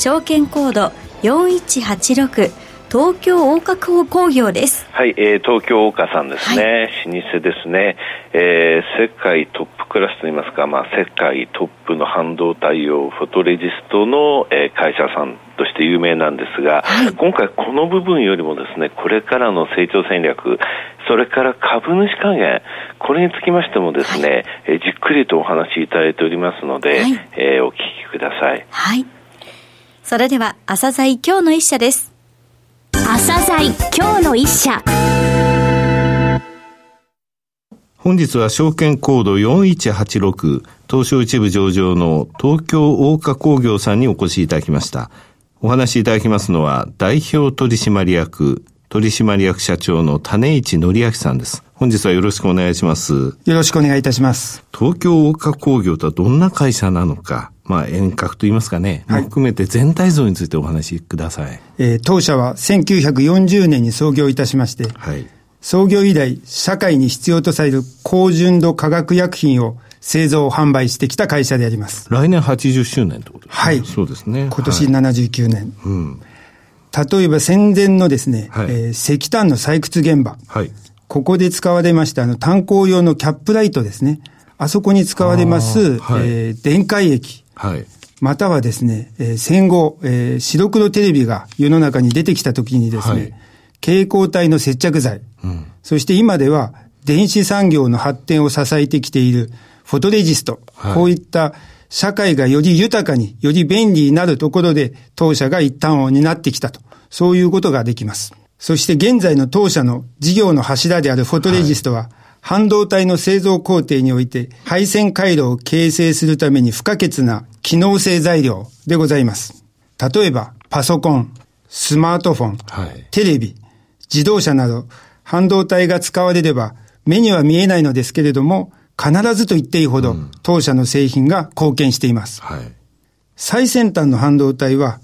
証券コード4186東京大花工業です。はい、えー、東京大花さんですね、はい、老舗ですね、えー、世界トップクラスといいますか、まあ、世界トップの半導体用フォトレジストの、えー、会社さんとして有名なんですが、はい、今回この部分よりもですね、これからの成長戦略、それから株主還元、これにつきましてもですね、はい、えー、じっくりとお話しいただいておりますので、はい、えー、お聞きください。はい。それでは、朝鮮今日の一社です。朝鮮今日の一社本日は証券コード4186東証一部上場の東京大花工業さんにお越しいただきました。お話しいただきますのは代表取締役取締役社長の種市則明さんです。本日はよろしくお願いします。よろしくお願いいたします。東京大花工業とはどんな会社なのか、まあ遠隔といいますかね、はい、含めて全体像についてお話しください。えー、当社は1940年に創業いたしまして、はい、創業以来、社会に必要とされる高純度化学薬品を製造販売してきた会社であります。来年80周年ってことですね。はい。そうですね。今年79年。はい、うん例えば戦前のですね、はい、えー、石炭の採掘現場。はい。ここで使われました、あの、炭鉱用のキャップライトですね。あそこに使われます、はい、えー、電解液。はい。またはですね、えー、戦後、えー、白黒テレビが世の中に出てきた時にですね、はい、蛍光体の接着剤、うん、そして今では電子産業の発展を支えてきているフォトレジスト、はい、こういった社会がより豊かに、より便利になるところで、当社が一端を担ってきたと。そういうことができます。そして現在の当社の事業の柱であるフォトレジストは、はい、半導体の製造工程において、配線回路を形成するために不可欠な機能性材料でございます。例えば、パソコン、スマートフォン、はい、テレビ、自動車など、半導体が使われれば、目には見えないのですけれども、必ずと言っていいほど、当社の製品が貢献しています。はい、最先端の半導体は、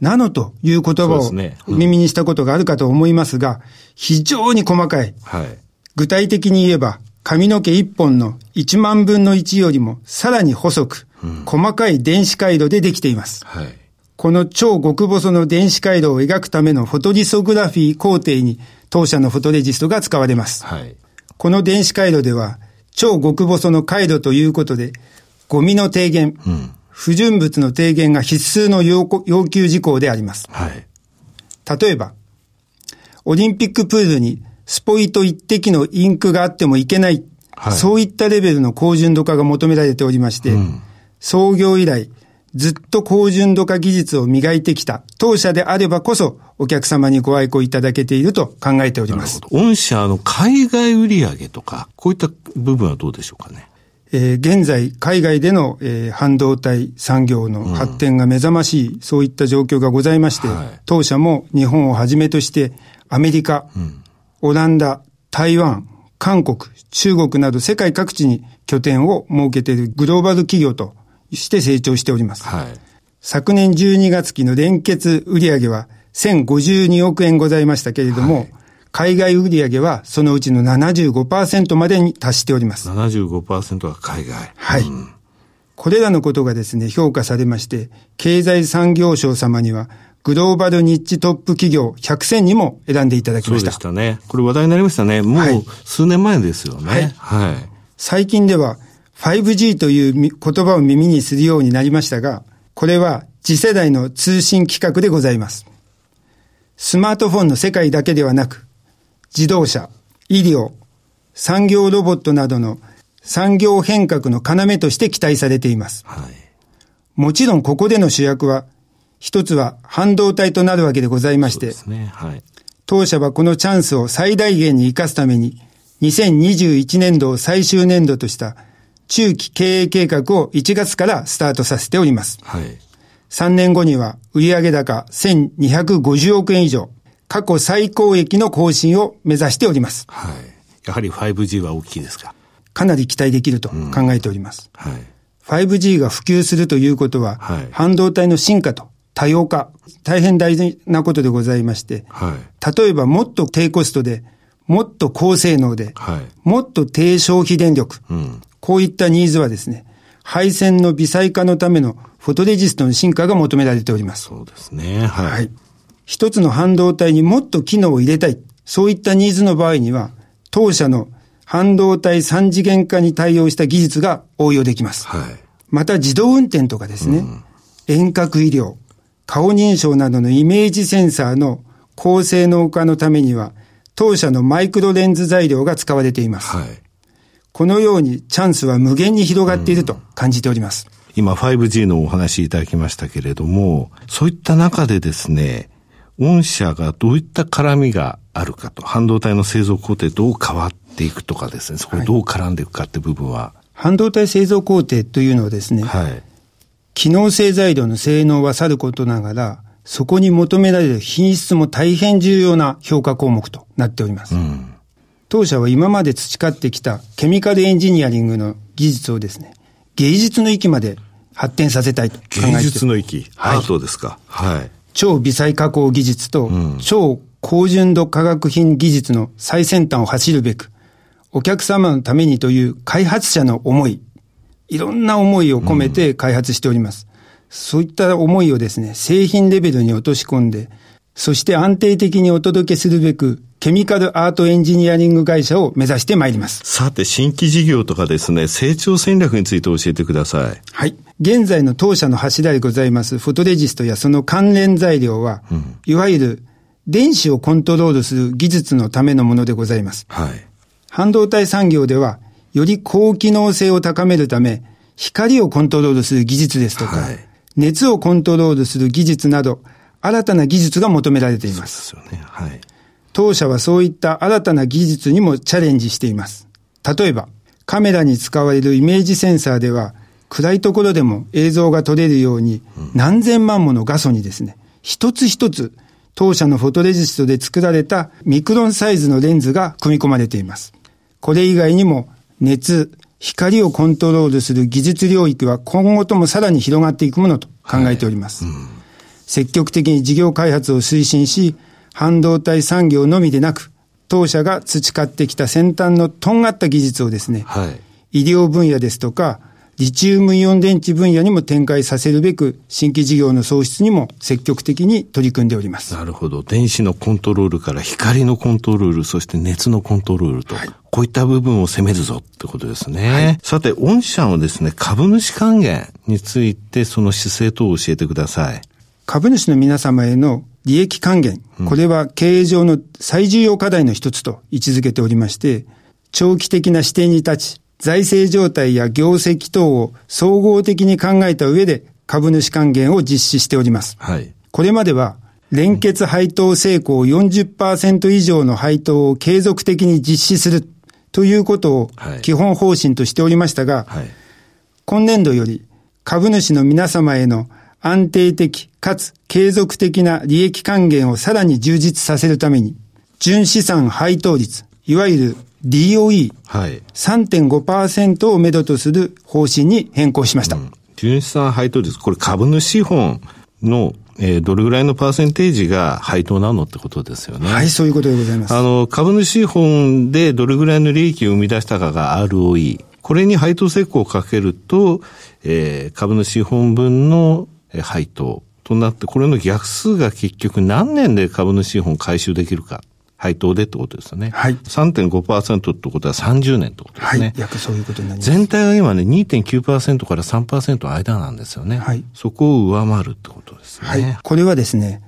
ナノという言葉を耳にしたことがあるかと思いますが、非常に細かい。はい、具体的に言えば、髪の毛一本の1万分の1よりもさらに細く、細かい電子回路でできています。はい、この超極細の電子回路を描くためのフォトリソグラフィー工程に当社のフォトレジストが使われます。はい、この電子回路では超極細の回路ということで、ゴミの低減、うん、不純物の低減が必須の要求事項であります。はい、例えば、オリンピックプールにスポイト一滴のインクがあってもいけない、はい、そういったレベルの高純度化が求められておりまして、うん、創業以来、ずっと高純度化技術を磨いてきた当社であればこそ、お客様にご愛顧いただけていると考えております。御社の海外売上とか、こういった部分はどうでしょうかね。えー、現在、海外での、えー、半導体産業の発展が目覚ましい、うん、そういった状況がございまして、はい、当社も日本をはじめとして、アメリカ、うん、オランダ、台湾、韓国、中国など世界各地に拠点を設けているグローバル企業として成長しております。はい、昨年12月期の連結売上は1052億円ございましたけれども、はい、海外売上はそのうちの75%までに達しております。75%は海外。はい。うん、これらのことがですね、評価されまして、経済産業省様には、グローバルニッチトップ企業100選にも選んでいただきました。そうでしたね。これ話題になりましたね。もう数年前ですよね。はい。はい、最近では 5G という言葉を耳にするようになりましたが、これは次世代の通信規格でございます。スマートフォンの世界だけではなく、自動車、医療、産業ロボットなどの産業変革の要として期待されています。はい、もちろんここでの主役は、一つは半導体となるわけでございまして、ねはい、当社はこのチャンスを最大限に活かすために、2021年度を最終年度とした中期経営計画を1月からスタートさせております。はい。3年後には売上高1250億円以上、過去最高益の更新を目指しております。はい。やはり 5G は大きいですか？かなり期待できると考えております。うん、はい。5G が普及するということは、はい、半導体の進化と多様化、大変大事なことでございまして、はい、例えばもっと低コストで、もっと高性能で、はい、もっと低消費電力、うん、こういったニーズはですね、配線の微細化のためのフォトレジストの進化が求められております。そうですね。はい。はい、一つの半導体にもっと機能を入れたい。そういったニーズの場合には、当社の半導体三次元化に対応した技術が応用できます。はい。また自動運転とかですね、うん、遠隔医療、顔認証などのイメージセンサーの高性能化のためには、当社のマイクロレンズ材料が使われています。はい。このようにチャンスは無限に広がっていると感じております。うん今 5G のお話いただきましたけれども、そういった中でですね、御社がどういった絡みがあるかと、半導体の製造工程どう変わっていくとかですね、そこにどう絡んでいくかって部分は、はい、半導体製造工程というのはですね、はい、機能性材料の性能はさることながら、そこに求められる品質も大変重要な評価項目となっております。うん、当社は今まで培ってきたケミカルエンジニアリングの技術をですね、芸術の域まで発展させたいと考えて芸術の域、はい、アートですか。はい。超微細加工技術と、超高純度化学品技術の最先端を走るべく、お客様のためにという開発者の思い、いろんな思いを込めて開発しております。うん、そういった思いをですね、製品レベルに落とし込んで、そして安定的にお届けするべく、ケミカルアートエンジニアリング会社を目指してまいります。さて、新規事業とかですね、成長戦略について教えてください。はい。現在の当社の柱でございますフォトレジストやその関連材料は、うん、いわゆる電子をコントロールする技術のためのものでございます。はい。半導体産業では、より高機能性を高めるため、光をコントロールする技術ですとか、はい、熱をコントロールする技術など、新たな技術が求められています。そうですよね。はい。当社はそういった新たな技術にもチャレンジしています。例えば、カメラに使われるイメージセンサーでは、暗いところでも映像が撮れるように、何千万もの画素にですね、一つ一つ、当社のフォトレジストで作られたミクロンサイズのレンズが組み込まれています。これ以外にも、熱、光をコントロールする技術領域は今後ともさらに広がっていくものと考えております。はいうん、積極的に事業開発を推進し、半導体産業のみでなく、当社が培ってきた先端のとんがった技術をですね、はい、医療分野ですとか、リチウムイオン電池分野にも展開させるべく、新規事業の創出にも積極的に取り組んでおります。なるほど。電子のコントロールから光のコントロール、そして熱のコントロールと、はい、こういった部分を攻めるぞってことですね。はい、さて、御社のですね、株主還元について、その姿勢等を教えてください。株主の皆様への利益還元、これは経営上の最重要課題の一つと位置づけておりまして、長期的な視点に立ち、財政状態や業績等を総合的に考えた上で株主還元を実施しております。はい、これまでは、連結配当成功40%以上の配当を継続的に実施するということを基本方針としておりましたが、はい、今年度より株主の皆様への安定的かつ継続的な利益還元をさらに充実させるために、純資産配当率、いわゆる DOE、はい、3.5%をめどとする方針に変更しました。うん、純資産配当率、これ株主資本のえー、どれぐらいのパーセンテージが配当なのってことですよね。はい、そういうことでございます。あの、株主資本でどれぐらいの利益を生み出したかが ROE。これに配当成功をかけると、えー、株主資本分の配当となって、これの逆数が結局何年で株主資本回収できるか。配当でってことですよね。はい。3.5%ってことは30年ってことですね。はい。約そういうことになります。全体は今ね、2.9%から3%の間なんですよね。はい。そこを上回るってことですね。はい。これはですね、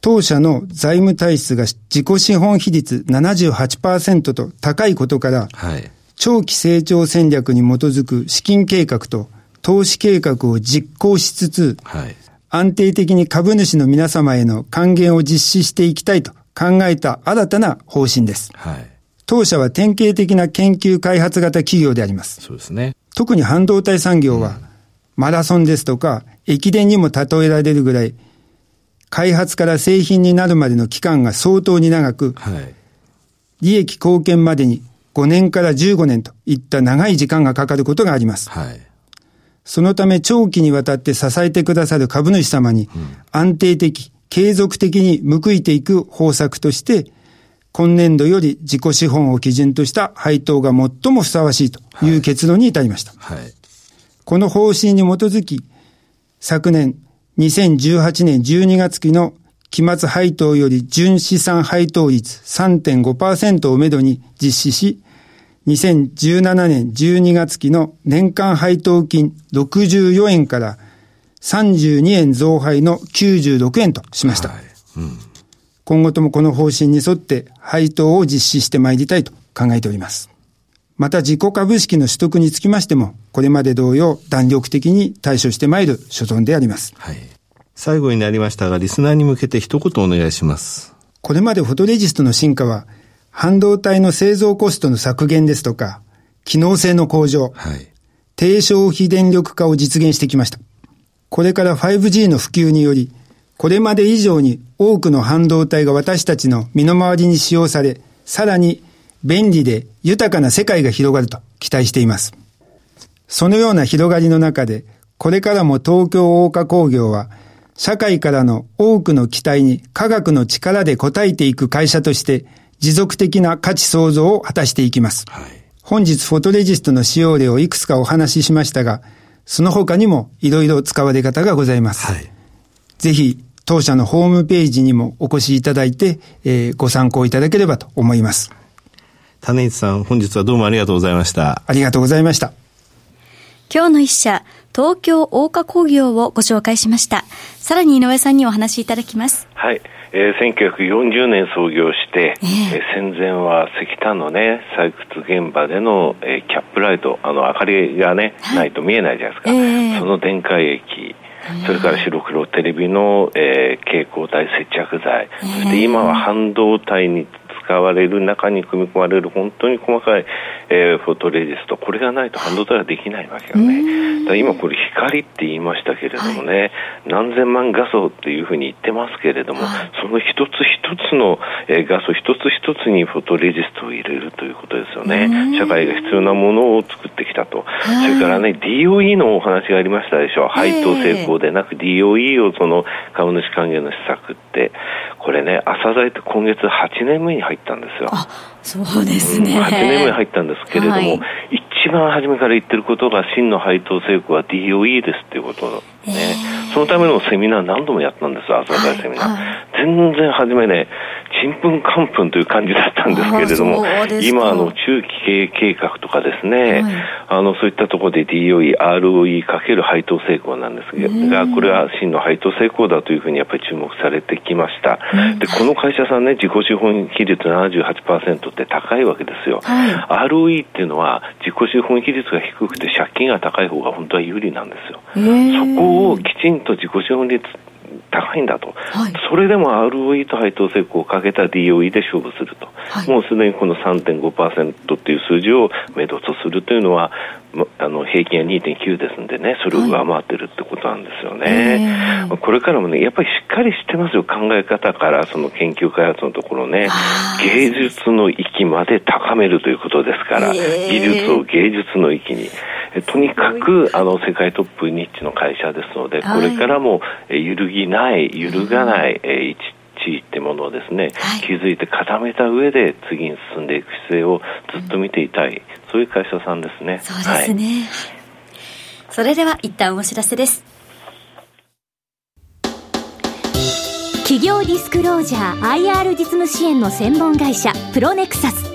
当社の財務体質が自己資本比率78%と高いことから、はい。長期成長戦略に基づく資金計画と投資計画を実行しつつ、はい。安定的に株主の皆様への還元を実施していきたいと考えた新たな方針です。はい。当社は典型的な研究開発型企業であります。そうですね。特に半導体産業は、マラソンですとか、駅伝にも例えられるぐらい、開発から製品になるまでの期間が相当に長く、はい、利益貢献までに5年から15年といった長い時間がかかることがあります。はい、そのため長期にわたって支えてくださる株主様に安定的、継続的に報いていく方策として、今年度より自己資本を基準とした配当が最もふさわしいという結論に至りました。はい。はい、この方針に基づき、昨年2018年12月期の期末配当より純資産配当率3.5%をめどに実施し、2017年12月期の年間配当金64円から32円増配の96円としました。はいうん、今後ともこの方針に沿って配当を実施してまいりたいと考えております。また自己株式の取得につきましても、これまで同様弾力的に対処してまいる所存であります。はい。最後になりましたが、リスナーに向けて一言お願いします。これまでフォトレジストの進化は、半導体の製造コストの削減ですとか、機能性の向上、はい、低消費電力化を実現してきました。これから 5G の普及により、これまで以上に多くの半導体が私たちの身の回りに使用され、さらに便利で豊かな世界が広がると期待しています。そのような広がりの中で、これからも東京大岡工業は、社会からの多くの期待に科学の力で応えていく会社として、持続的な価値創造を果たしていきます。はい、本日フォトレジストの使用例をいくつかお話ししましたが、その他にもいろいろ使われ方がございます。はい、ぜひ、当社のホームページにもお越しいただいて、えー、ご参考いただければと思います。種市さん、本日はどうもありがとうございました。ありがとうございました。今日の一社、東京大華工業をご紹介しました。さらに井上さんにお話しいただきます。はい。えー、1940年創業して、えー、えー、戦前は石炭のね、採掘現場での、えー、キャップライト、あの、明かりがね、はい、ないと見えないじゃないですか。えー、その電解液、それから白黒テレビの、えー、蛍光体接着剤、そして今は半導体に使われる中に組み込まれる本当に細かい、えー、フォトレジストこれがないと半導体はできないわけよね。だ今これ光って言いましたけれどもね、はい、何千万画素っていうふうに言ってますけれども、はい、その一つ一つの、えー、画素一つ一つにフォトレジストを入れるということですよね。社会が必要なものを作ってきたと、それからね DOE のお話がありましたでしょ。配当成功でなく DOE をその株主還元の施策ってこれね朝材って今月8年目に入ったんですよ。そうですね、うん、8年目に入ったんですけれども、はい、一番初めから言ってることが真の配当成功は DOE ですっていうことね、そのためのセミナー何度もやったんです朝会セミナー、はい。はい、全然初めねちんぷんかんぷんという感じだったんですけれども今あの中期経営計画とかですね、はい、あのそういったところで DOE、ROE かける配当成功なんですがこれは真の配当成功だというふうにやっぱり注目されてきました。でこの会社さんね自己資本比率78%って高いわけですよ、はい、ROE っていうのは自己資本比率が低くて借金が高い方が本当は有利なんですよ。そこをきちんと自己資本率高いんだと、はい、それでも ROE と配当成功をかけた DOE で勝負すると、はい、もうすでにこの3.5%っていう数字を目処とするというのは、あの平均は2.9ですんでね、それを上回ってるってことなんですよね。はい、これからもね、やっぱりしっかりしてますよ、考え方から、その研究開発のところね、芸術の域まで高めるということですから、技術を芸術の域に。とにかくあの世界トップニッチの会社ですので、これからも揺るぎない、揺るがない、え一地位ってものをですね、はい、築いて固めた上で次に進んでいく姿勢をずっと見ていたい、そういう会社さんですね。そうですね。はい、それでは一旦お知らせです。企業ディスクロージャー IR 実務支援の専門会社プロネクサス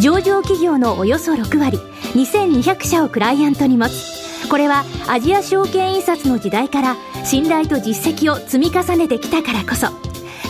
上場企業のおよそ6割2200社をクライアントに持つこれはアジア証券印刷の時代から信頼と実績を積み重ねてきたからこそ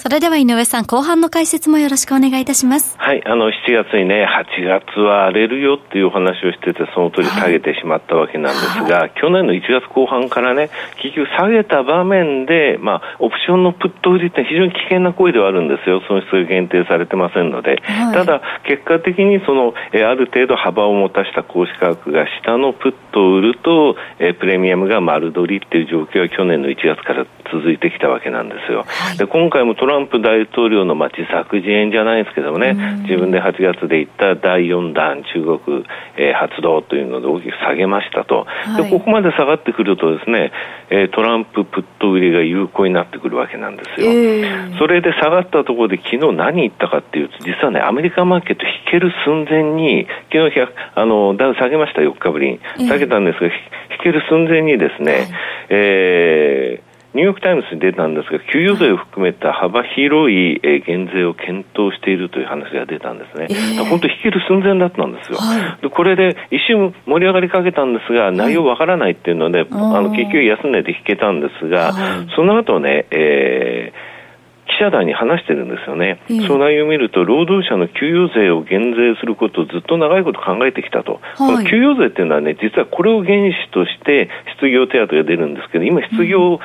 それでは井上さん、後半の解説もよろしくお願いいたします。はい、あの、7月にね、8月は荒れるよっていうお話をしてて、その通り下げてしまったわけなんですが、はい、去年の1月後半からね、結局下げた場面で、まあ、オプションのプット売りって非常に危険な行為ではあるんですよ。損失が限定されてませんので。はい、ただ、結果的にその、えある程度幅を持たした公式価格が下のプットを売ると、えプレミアムが丸取りっていう状況は去年の1月から続いてきたわけなんですよ。はい、で今回もトランプ大統領の、まあ、自作自演じゃないですけどもね、自分で8月で言った第4弾中国、えー、発動というので大きく下げましたと、はい、でここまで下がってくるとですね、えー、トランププット売りが有効になってくるわけなんですよ。えー、それで下がったところで昨日何言ったかっていうと実はねアメリカマーケット引ける寸前に昨日あのだ下げました4日ぶりに。下げたんですが、えー、引ける寸前にですね、はい、えーニューヨーク・タイムズに出たんですが、給与税を含めた幅広い減税を検討しているという話が出たんですね。えー、本当、引ける寸前だったんですよ。はい、でこれで一瞬盛り上がりかけたんですが、内容わからないっていうので、はい、あの結局安値で引けたんですが、はい、その後ね、えー記者団に話してるんですよね、うん、その内容を見ると、労働者の給与税を減税することをずっと長いこと考えてきたと、はい、この給与税っていうのはね、実はこれを原資として失業手当が出るんですけど、今、失業が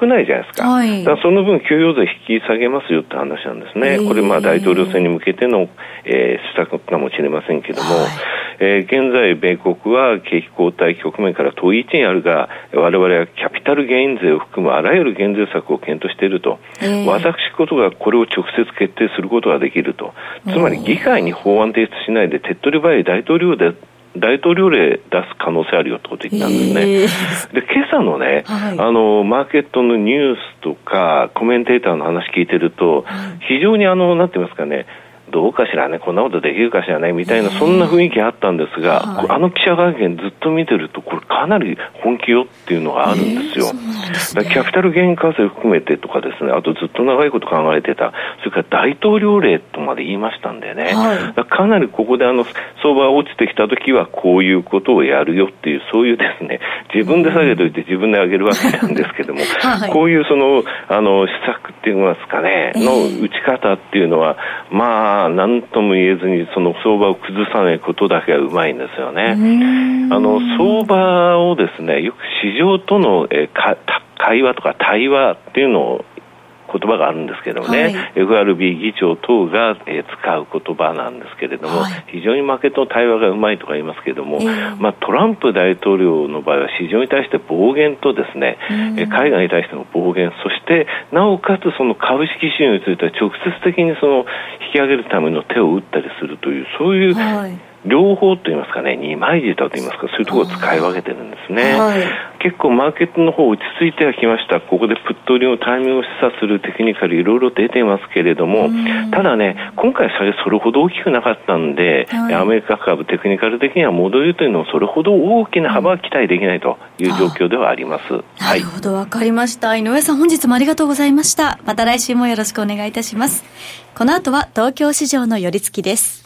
少ないじゃないですか、うん、だからその分、給与税引き下げますよって話なんですね、これ、まあ大統領選に向けての、えー、施策かもしれませんけども、はい。えー、現在、米国は景気後退局面から遠い位置にあるが、我々はキャピタルゲイン税を含むあらゆる減税策を検討していると、えー、私ことがこれを直接決定することができると、つまり議会に法案提出しないで手っ取り早い大統領で大統領令出す可能性あるよってこと言ったんですね。え。ー、で、今朝のね、はい、あの、マーケットのニュースとか、コメンテーターの話聞いてると、非常にあの、なんて言いますかね、どうかしらね、こんなことできるかしらね、みたいな、そんな雰囲気あったんですが、はい、あの記者会見ずっと見てると、これかなり本気よっていうのがあるんですよ。すね、キャピタルゲイン課税含めてとかですね、あとずっと長いこと考えてた、それから大統領令とまで言いましたんでね、はい、かなりここであの、相場が落ちてきた時はこういうことをやるよっていう、そういうですね、自分で下げといて自分で上げるわけなんですけども、はい、こういうその、あの、施策って言いますかね、の打ち方っていうのは、まあ、まあ、何とも言えずに、その相場を崩さないことだけがうまいんですよね。あの、相場をですね、よく市場との、えか会話とか対話っていうのを言葉があるんですけどもね、はい、FRB 議長等が、えー、使う言葉なんですけれども、はい、非常に負けと対話がうまいとか言いますけれども、えー、まあ、トランプ大統領の場合は市場に対して暴言とですね、えー、海外に対しての暴言、そしてなおかつその株式市場については直接的にその引き上げるための手を打ったりするという、そういう、はい両方といいますかね、二枚舌といいますか、そういうところを使い分けてるんですね。はい、結構マーケットの方落ち着いてはきました。ここでプット売りのタイミングを示唆するテクニカルいろいろ出ていますけれども、ただね、今回下げそれほど大きくなかったんで、はい、アメリカ株テクニカル的には戻りというのもそれほど大きな幅は期待できないという状況ではあります。なるほど、わかりました。井上さん本日もありがとうございました。また来週もよろしくお願いいたします。この後は東京市場の寄り付きです。